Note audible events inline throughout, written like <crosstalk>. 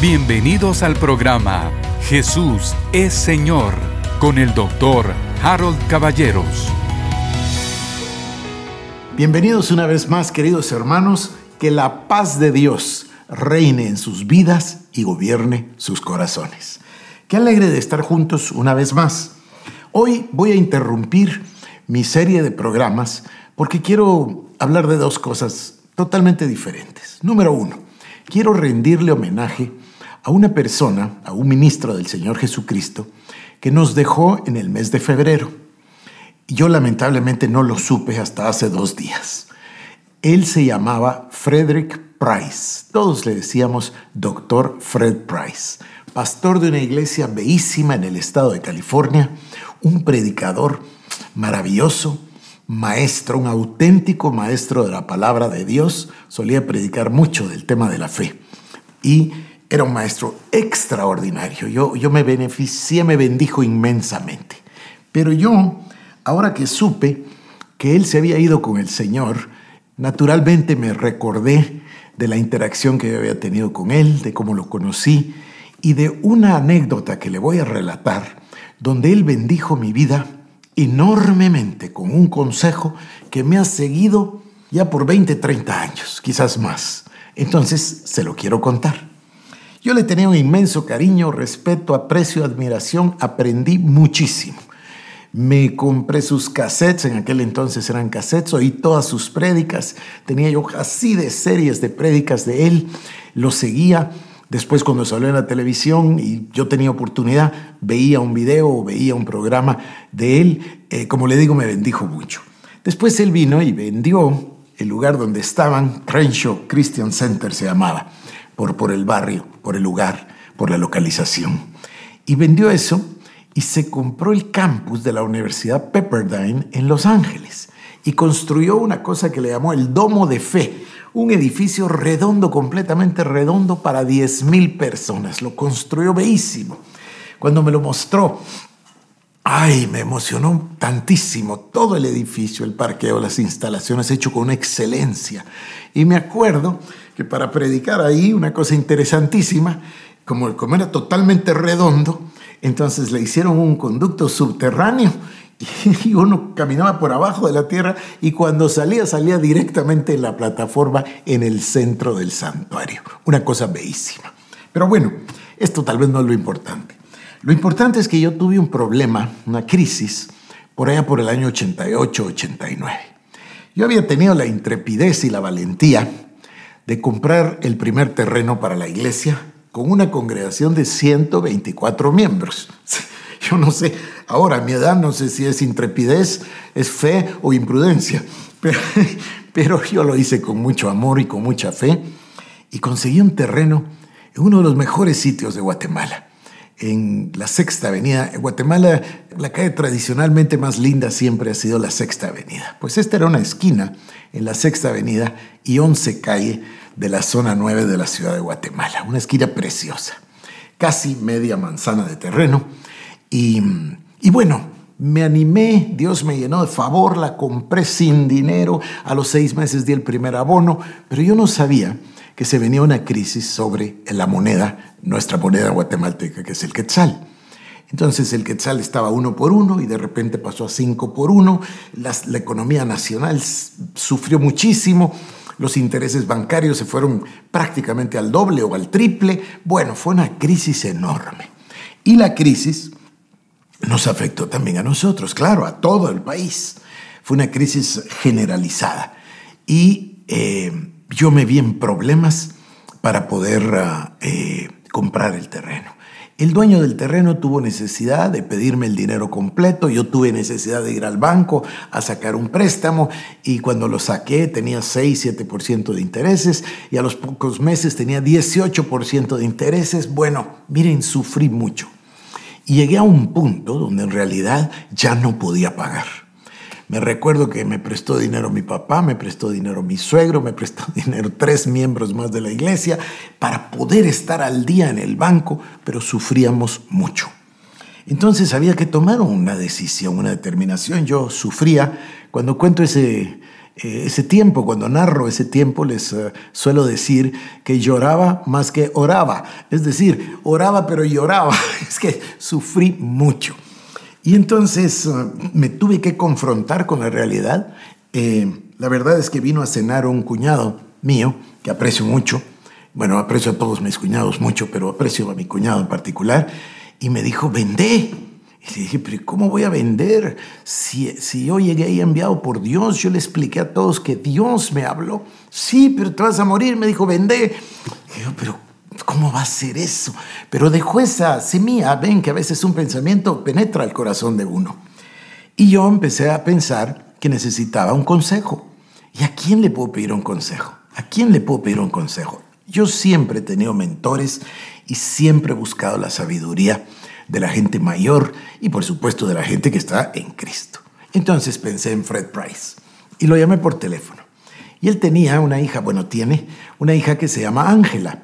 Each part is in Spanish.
Bienvenidos al programa Jesús es Señor con el doctor Harold Caballeros. Bienvenidos una vez más, queridos hermanos, que la paz de Dios reine en sus vidas y gobierne sus corazones. Qué alegre de estar juntos una vez más. Hoy voy a interrumpir mi serie de programas porque quiero hablar de dos cosas totalmente diferentes. Número uno, quiero rendirle homenaje a una persona, a un ministro del Señor Jesucristo, que nos dejó en el mes de febrero. Yo lamentablemente no lo supe hasta hace dos días. Él se llamaba Frederick Price. Todos le decíamos Doctor Fred Price, pastor de una iglesia bellísima en el estado de California, un predicador maravilloso, maestro, un auténtico maestro de la palabra de Dios, solía predicar mucho del tema de la fe. Y era un maestro extraordinario. Yo, yo me beneficié, me bendijo inmensamente. Pero yo, ahora que supe que él se había ido con el Señor, naturalmente me recordé de la interacción que yo había tenido con él, de cómo lo conocí y de una anécdota que le voy a relatar, donde él bendijo mi vida enormemente con un consejo que me ha seguido ya por 20, 30 años, quizás más. Entonces, se lo quiero contar. Yo le tenía un inmenso cariño, respeto, aprecio, admiración, aprendí muchísimo. Me compré sus cassettes, en aquel entonces eran cassettes, oí todas sus prédicas, tenía yo así de series de prédicas de él, lo seguía. Después cuando salió en la televisión y yo tenía oportunidad, veía un video o veía un programa de él, eh, como le digo, me bendijo mucho. Después él vino y vendió el lugar donde estaban, Crenshaw Christian Center se llamaba, por, por el barrio, por el lugar, por la localización. Y vendió eso y se compró el campus de la Universidad Pepperdine en Los Ángeles y construyó una cosa que le llamó el Domo de Fe, un edificio redondo, completamente redondo para 10.000 personas. Lo construyó bellísimo. Cuando me lo mostró, ay, me emocionó tantísimo todo el edificio, el parqueo, las instalaciones, hecho con excelencia. Y me acuerdo que para predicar ahí, una cosa interesantísima, como, como era totalmente redondo, entonces le hicieron un conducto subterráneo <laughs> y uno caminaba por abajo de la tierra y cuando salía salía directamente en la plataforma en el centro del santuario. Una cosa bellísima. Pero bueno, esto tal vez no es lo importante. Lo importante es que yo tuve un problema, una crisis, por allá por el año 88-89. Yo había tenido la intrepidez y la valentía de comprar el primer terreno para la iglesia con una congregación de 124 miembros. <laughs> Yo no sé, ahora a mi edad no sé si es intrepidez, es fe o imprudencia, <laughs> pero, pero yo lo hice con mucho amor y con mucha fe y conseguí un terreno en uno de los mejores sitios de Guatemala, en la Sexta Avenida. En Guatemala, la calle tradicionalmente más linda siempre ha sido la Sexta Avenida. Pues esta era una esquina en la Sexta Avenida y Once Calle de la zona 9 de la ciudad de Guatemala. Una esquina preciosa, casi media manzana de terreno y, bueno, me animé, Dios me llenó de favor, la compré sin dinero, a los seis meses di el primer abono, pero yo no sabía que se venía una crisis sobre la moneda, nuestra moneda guatemalteca, que es el quetzal. Entonces el quetzal estaba uno por uno y de repente pasó a cinco por uno, la, economía nacional sufrió muchísimo, los intereses bancarios se fueron prácticamente al doble o al triple, bueno, fue una crisis enorme. Y la crisis nos afectó también a nosotros, claro, a todo el país. Fue una crisis generalizada y eh, yo me vi en problemas para poder ah, eh, comprar el terreno. El dueño del terreno tuvo necesidad de pedirme el dinero completo, yo tuve necesidad de ir al banco a sacar un préstamo y cuando lo saqué tenía 6-7% de intereses y a los pocos meses tenía 18% de intereses. Bueno, miren, sufrí mucho. Y llegué a un punto donde en realidad ya no podía pagar. Me recuerdo que me prestó dinero mi papá, me prestó dinero mi suegro, me prestó <laughs> dinero tres miembros más de la iglesia para poder estar al día en el banco, pero sufríamos mucho. Entonces había que tomar una decisión, una determinación. Yo sufría, cuando cuento ese, eh, ese tiempo, cuando narro ese tiempo, les eh, suelo decir que lloraba más que oraba. Es decir, oraba pero lloraba. <laughs> Es que sufrí mucho. Y entonces eh, me tuve que confrontar con la realidad. la verdad es que vino a cenar un cuñado mío, que aprecio mucho. Bueno, aprecio a todos mis cuñados mucho, pero aprecio a mi cuñado en particular. Y me dijo, vendé y le dije, pero ¿cómo voy a vender? Si, si yo llegué ahí enviado por Dios, yo le expliqué a todos que Dios me habló. Sí, pero te vas a morir, me dijo, vende. Y yo, pero ¿cómo va a ser eso? Pero dejó esa semilla, ven que a veces un pensamiento penetra el corazón de uno. Y yo empecé a pensar que necesitaba un consejo. ¿Y a quién le puedo pedir un consejo? ¿A quién le puedo pedir un consejo? Yo siempre he tenido mentores y siempre he buscado la sabiduría de la gente mayor y por supuesto de la gente que está en Cristo. Entonces pensé en Fred Price y lo llamé por teléfono. Y él tenía una hija, bueno, tiene una hija que se llama Ángela.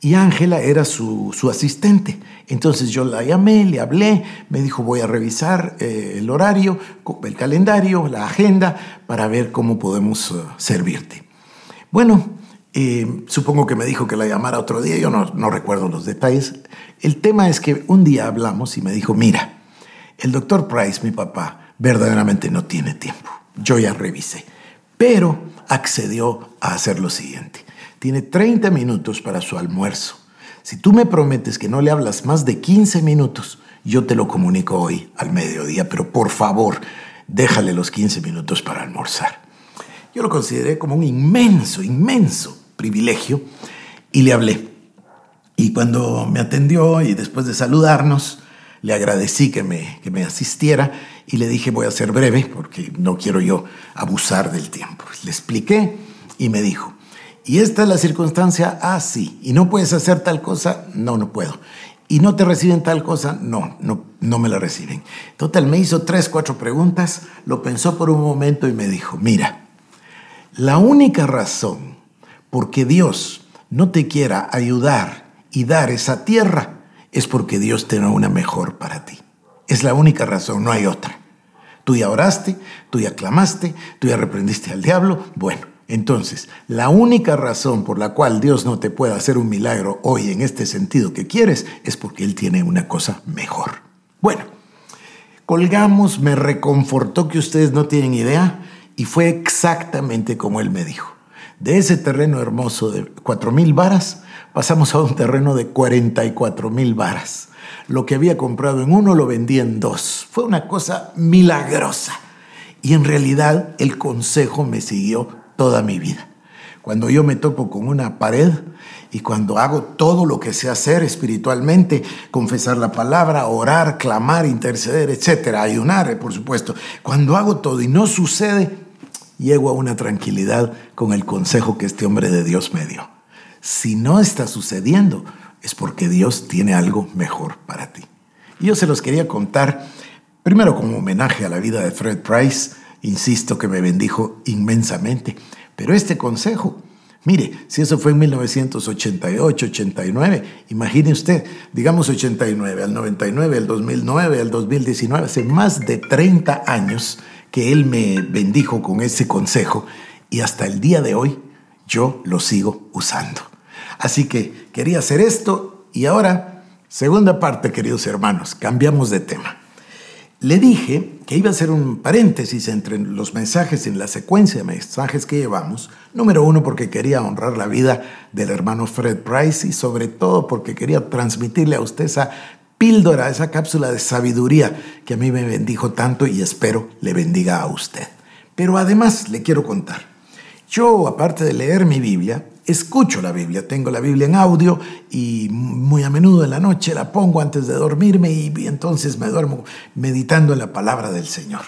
Y Ángela era su, asistente. Entonces yo la llamé, le hablé, me dijo voy a revisar eh, el horario, el calendario, la agenda, para ver cómo podemos eh, servirte. Bueno, eh, supongo que me dijo que la llamara otro día, yo no, no recuerdo los detalles. El tema es que un día hablamos y me dijo, mira, el doctor Price, mi papá, verdaderamente no tiene tiempo. Yo ya revisé, pero accedió a hacer lo siguiente. Tiene 30 minutos para su almuerzo. Si tú me prometes que no le hablas más de 15 minutos, yo te lo comunico hoy al mediodía, pero por favor, déjale los 15 minutos para almorzar. Yo lo consideré como un inmenso, inmenso privilegio y le hablé. Y cuando me atendió y después de saludarnos, le agradecí que me, que me asistiera y le dije voy a ser breve porque no quiero yo abusar del tiempo. Le expliqué y me dijo, ¿y esta es la circunstancia? Ah, sí. ¿Y no puedes hacer tal cosa? No, no puedo. ¿Y no te reciben tal cosa? No, no, no me la reciben. Total, me hizo tres, cuatro preguntas, lo pensó por un momento y me dijo, mira, la única razón por que Dios no te quiera ayudar y dar esa tierra, es porque Dios tiene una mejor para ti. Es la única razón, no hay otra. Tú ya oraste, tú ya clamaste, tú ya reprendiste al diablo. Bueno, entonces, la única razón por la cual Dios no te puede hacer un milagro hoy en este sentido que quieres es porque Él tiene una cosa mejor. Bueno, colgamos, me reconfortó que ustedes no tienen idea y fue exactamente como Él me dijo. De ese terreno hermoso de cuatro mil varas, pasamos a un terreno de 44 mil varas. Lo que había comprado en uno lo vendí en dos. Fue una cosa milagrosa. Y en realidad el consejo me siguió toda mi vida. Cuando yo me topo con una pared y cuando hago todo lo que sé hacer espiritualmente, confesar la palabra, orar, clamar, interceder, etcétera, ayunar, por supuesto, cuando hago todo y no sucede, llego a una tranquilidad con el consejo que este hombre de Dios me dio. Si no está sucediendo, es porque Dios tiene algo mejor para ti. Y yo se los quería contar, primero como homenaje a la vida de Fred Price, insisto que me bendijo inmensamente, pero este consejo, mire, si eso fue en 1988, 89, imagine usted, digamos 89, al 99, al 2009, al 2019, hace más de 30 años que él me bendijo con ese consejo y hasta el día de hoy yo lo sigo usando. Así que quería hacer esto y ahora, segunda parte, queridos hermanos, cambiamos de tema. Le dije que iba a hacer un paréntesis entre los mensajes en la secuencia de mensajes que llevamos. Número uno, porque quería honrar la vida del hermano Fred Price y sobre todo porque quería transmitirle a usted esa píldora, esa cápsula de sabiduría que a mí me bendijo tanto y espero le bendiga a usted. Pero además le quiero contar, yo aparte de leer mi Biblia, escucho la Biblia, tengo la Biblia en audio y muy a menudo en la noche la pongo antes de dormirme y, entonces me duermo meditando en la palabra del Señor.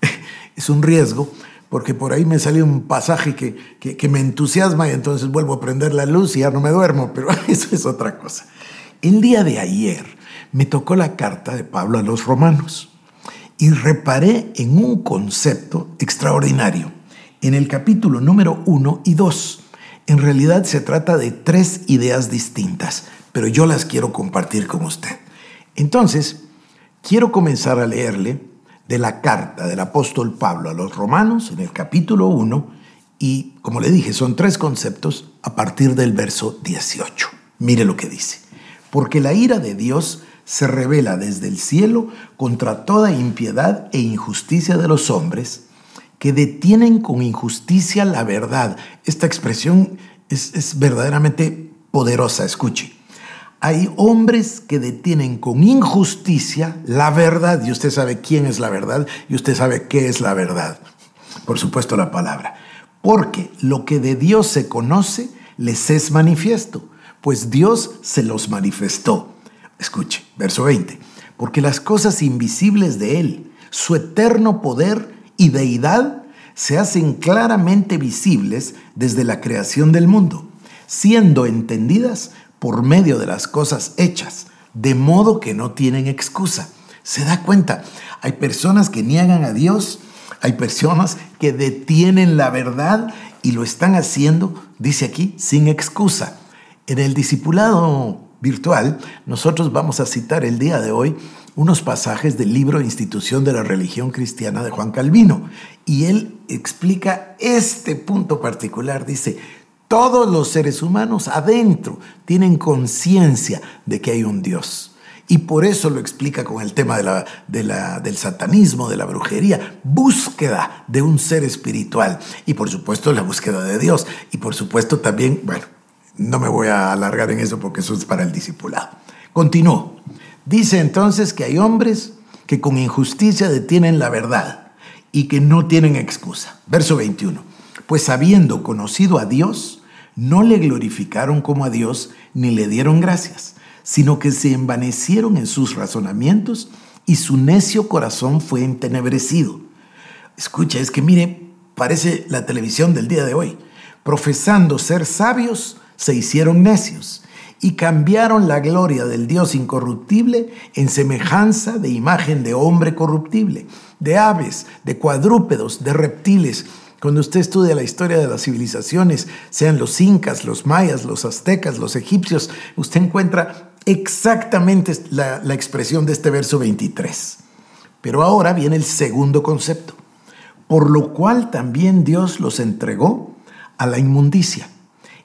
<laughs> Es un riesgo porque por ahí me sale un pasaje que, que, que me entusiasma y entonces vuelvo a prender la luz y ya no me duermo, pero <laughs> eso es otra cosa. El día de ayer, me tocó la carta de Pablo a los romanos y reparé en un concepto extraordinario. En el capítulo número 1 y 2, en realidad se trata de tres ideas distintas, pero yo las quiero compartir con usted. Entonces, quiero comenzar a leerle de la carta del apóstol Pablo a los romanos, en el capítulo 1, Y como le dije, son tres conceptos a partir del verso 18. Mire lo que dice. Porque la ira de Dios se revela desde el cielo contra toda impiedad e injusticia de los hombres que detienen con injusticia la verdad. Esta expresión es, es verdaderamente poderosa, escuche. Hay hombres que detienen con injusticia la verdad y usted sabe quién es la verdad y usted sabe qué es la verdad. Por supuesto la palabra. Porque lo que de Dios se conoce les es manifiesto, pues Dios se los manifestó. Escuche, verso 20. Porque las cosas invisibles de Él, su eterno poder y deidad, se hacen claramente visibles desde la creación del mundo, siendo entendidas por medio de las cosas hechas, de modo que no tienen excusa. ¿Se da cuenta? Hay personas que niegan a Dios, hay personas que detienen la verdad y lo están haciendo, dice aquí, sin excusa. En el discipulado virtual, nosotros vamos a citar el día de hoy unos pasajes del libro Institución de la Religión Cristiana de Juan Calvino. Y él explica este punto particular. Dice, todos los seres humanos adentro tienen conciencia de que hay un Dios. Y por eso lo explica con el tema de la, del satanismo, de la brujería, búsqueda de un ser espiritual. Y por supuesto la búsqueda de Dios. Y por supuesto también, bueno, no me voy a alargar en eso porque eso es para el discipulado. Continúo. Dice entonces que hay hombres que con injusticia detienen la verdad y que no tienen excusa. Verso 21 pues habiendo conocido a Dios, no le glorificaron como a Dios ni le dieron gracias, sino que se envanecieron en sus razonamientos y su necio corazón fue entenebrecido. Escucha, es que mire, parece la televisión del día de hoy. Profesando ser sabios, se hicieron necios y cambiaron la gloria del Dios incorruptible en semejanza de imagen de hombre corruptible, de aves, de cuadrúpedos, de reptiles cuando usted estudia la historia de las civilizaciones, sean los incas, los mayas, los aztecas, los egipcios, usted encuentra exactamente la, expresión de este verso 23. Pero ahora viene el segundo concepto, por lo cual también Dios los entregó a la inmundicia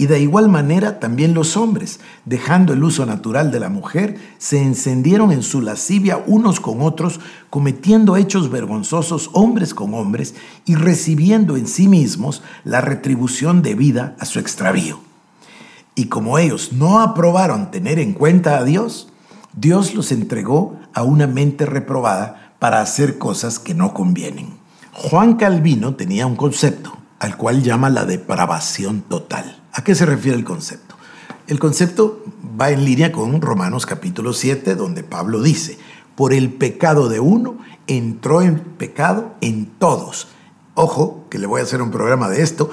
y de igual manera también los hombres, dejando el uso natural de la mujer, se encendieron en su lascivia unos con otros, cometiendo hechos vergonzosos hombres con hombres y recibiendo en sí mismos la retribución debida a su extravío. Y como ellos no aprobaron tener en cuenta a Dios, Dios los entregó a una mente reprobada para hacer cosas que no convienen. Juan Calvino tenía un concepto al cual llama la depravación total. ¿A qué se refiere el concepto? El concepto va en línea con Romanos capítulo 7, donde Pablo dice, por el pecado de uno entró en pecado en todos. Ojo, que le voy a hacer un programa de esto.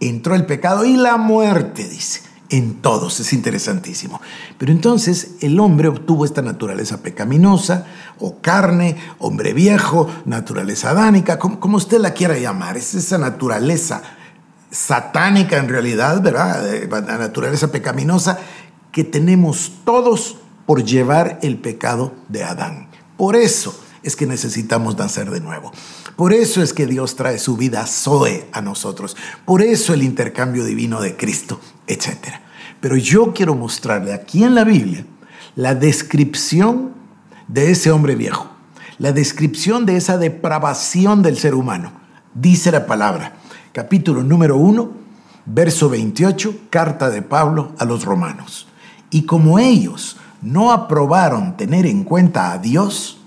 Entró el pecado y la muerte, dice, en todos. Es interesantísimo. Pero entonces el hombre obtuvo esta naturaleza pecaminosa, o carne, hombre viejo, naturaleza adánica, como, como usted la quiera llamar. Es esa naturaleza satánica en realidad, ¿verdad? La naturaleza pecaminosa que tenemos todos por llevar el pecado de Adán. Por eso es que necesitamos nacer de nuevo. Por eso es que Dios trae su vida Zoe a nosotros. Por eso el intercambio divino de Cristo, etc. Pero yo quiero mostrarle aquí en la Biblia la descripción de ese hombre viejo, la descripción de esa depravación del ser humano. Dice la palabra, capítulo número 1, verso 28, carta de Pablo a los romanos. Y como ellos no aprobaron tener en cuenta a Dios,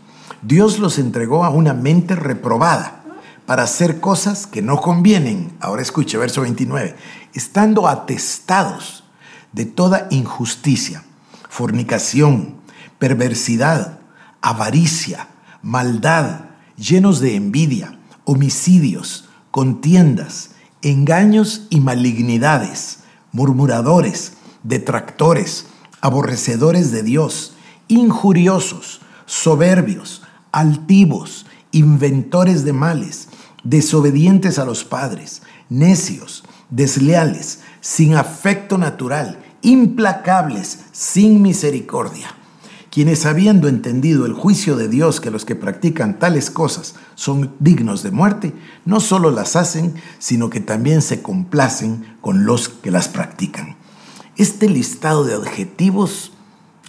Dios los entregó a una mente reprobada para hacer cosas que no convienen. Ahora escuche, verso 29, estando atestados de toda injusticia, fornicación, perversidad, avaricia, maldad, llenos de envidia, homicidios, contiendas, engaños y malignidades, murmuradores, detractores, aborrecedores de Dios, injuriosos, soberbios, altivos, inventores de males, desobedientes a los padres, necios, desleales, sin afecto natural, implacables, sin misericordia quienes habiendo entendido el juicio de Dios que los que practican tales cosas son dignos de muerte, no solo las hacen, sino que también se complacen con los que las practican. Este listado de adjetivos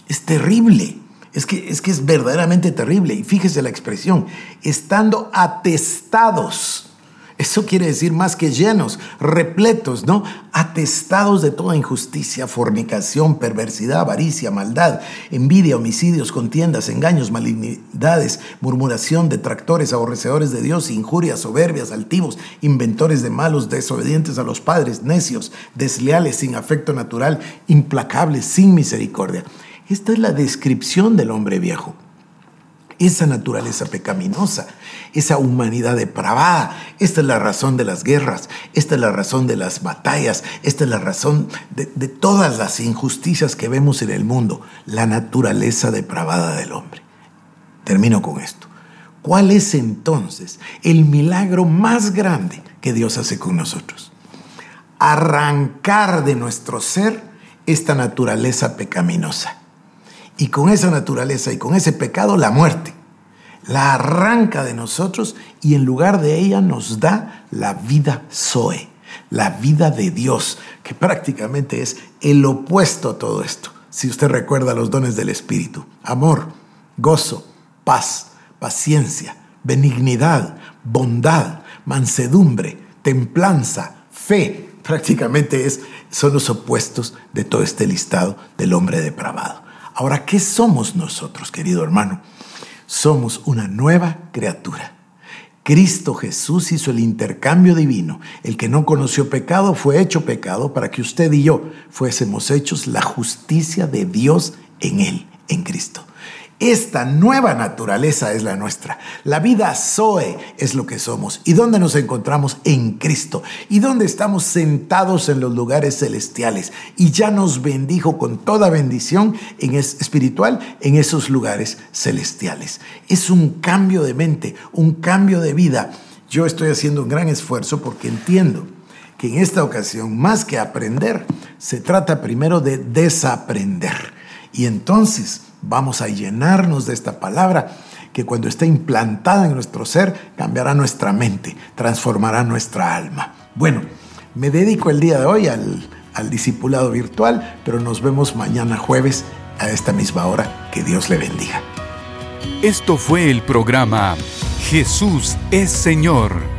es terrible. Es que, es que es verdaderamente terrible. Y fíjese la expresión, estando atestados eso quiere decir más que llenos, repletos, ¿no? Atestados de toda injusticia, fornicación, perversidad, avaricia, maldad, envidia, homicidios, contiendas, engaños, malignidades, murmuración, detractores, aborrecedores de Dios, injurias, soberbias, altivos, inventores de malos, desobedientes a los padres, necios, desleales, sin afecto natural, implacables, sin misericordia. Esta es la descripción del hombre viejo esa naturaleza pecaminosa, esa humanidad depravada. Esta es la razón de las guerras, esta es la razón de las batallas, esta es la razón de, todas las injusticias que vemos en el mundo, la naturaleza depravada del hombre. Termino con esto. ¿Cuál es entonces el milagro más grande que Dios hace con nosotros? Arrancar de nuestro ser esta naturaleza pecaminosa y con esa naturaleza y con ese pecado la muerte. La arranca de nosotros y en lugar de ella nos da la vida Zoe, la vida de Dios, que prácticamente es el opuesto a todo esto. Si usted recuerda los dones del Espíritu, amor, gozo, paz, paciencia, benignidad, bondad, mansedumbre, templanza, fe, prácticamente es, son los opuestos de todo este listado del hombre depravado. Ahora, ¿qué somos nosotros, querido hermano? Somos una nueva criatura. Cristo Jesús hizo el intercambio divino. El que no conoció pecado fue hecho pecado para que usted y yo fuésemos hechos la justicia de Dios en Él, en Cristo. Esta nueva naturaleza es la nuestra. La vida Zoe es lo que somos. ¿Y dónde nos encontramos? En Cristo. ¿Y dónde estamos sentados en los lugares celestiales? Y ya nos bendijo con toda bendición en espiritual en esos lugares celestiales. Es un cambio de mente, un cambio de vida. Yo estoy haciendo un gran esfuerzo porque entiendo que en esta ocasión, más que aprender, se trata primero de desaprender. Y entonces, Vamos a llenarnos de esta palabra que cuando esté implantada en nuestro ser cambiará nuestra mente, transformará nuestra alma. Bueno, me dedico el día de hoy al, al discipulado virtual, pero nos vemos mañana jueves a esta misma hora. Que Dios le bendiga. Esto fue el programa Jesús es Señor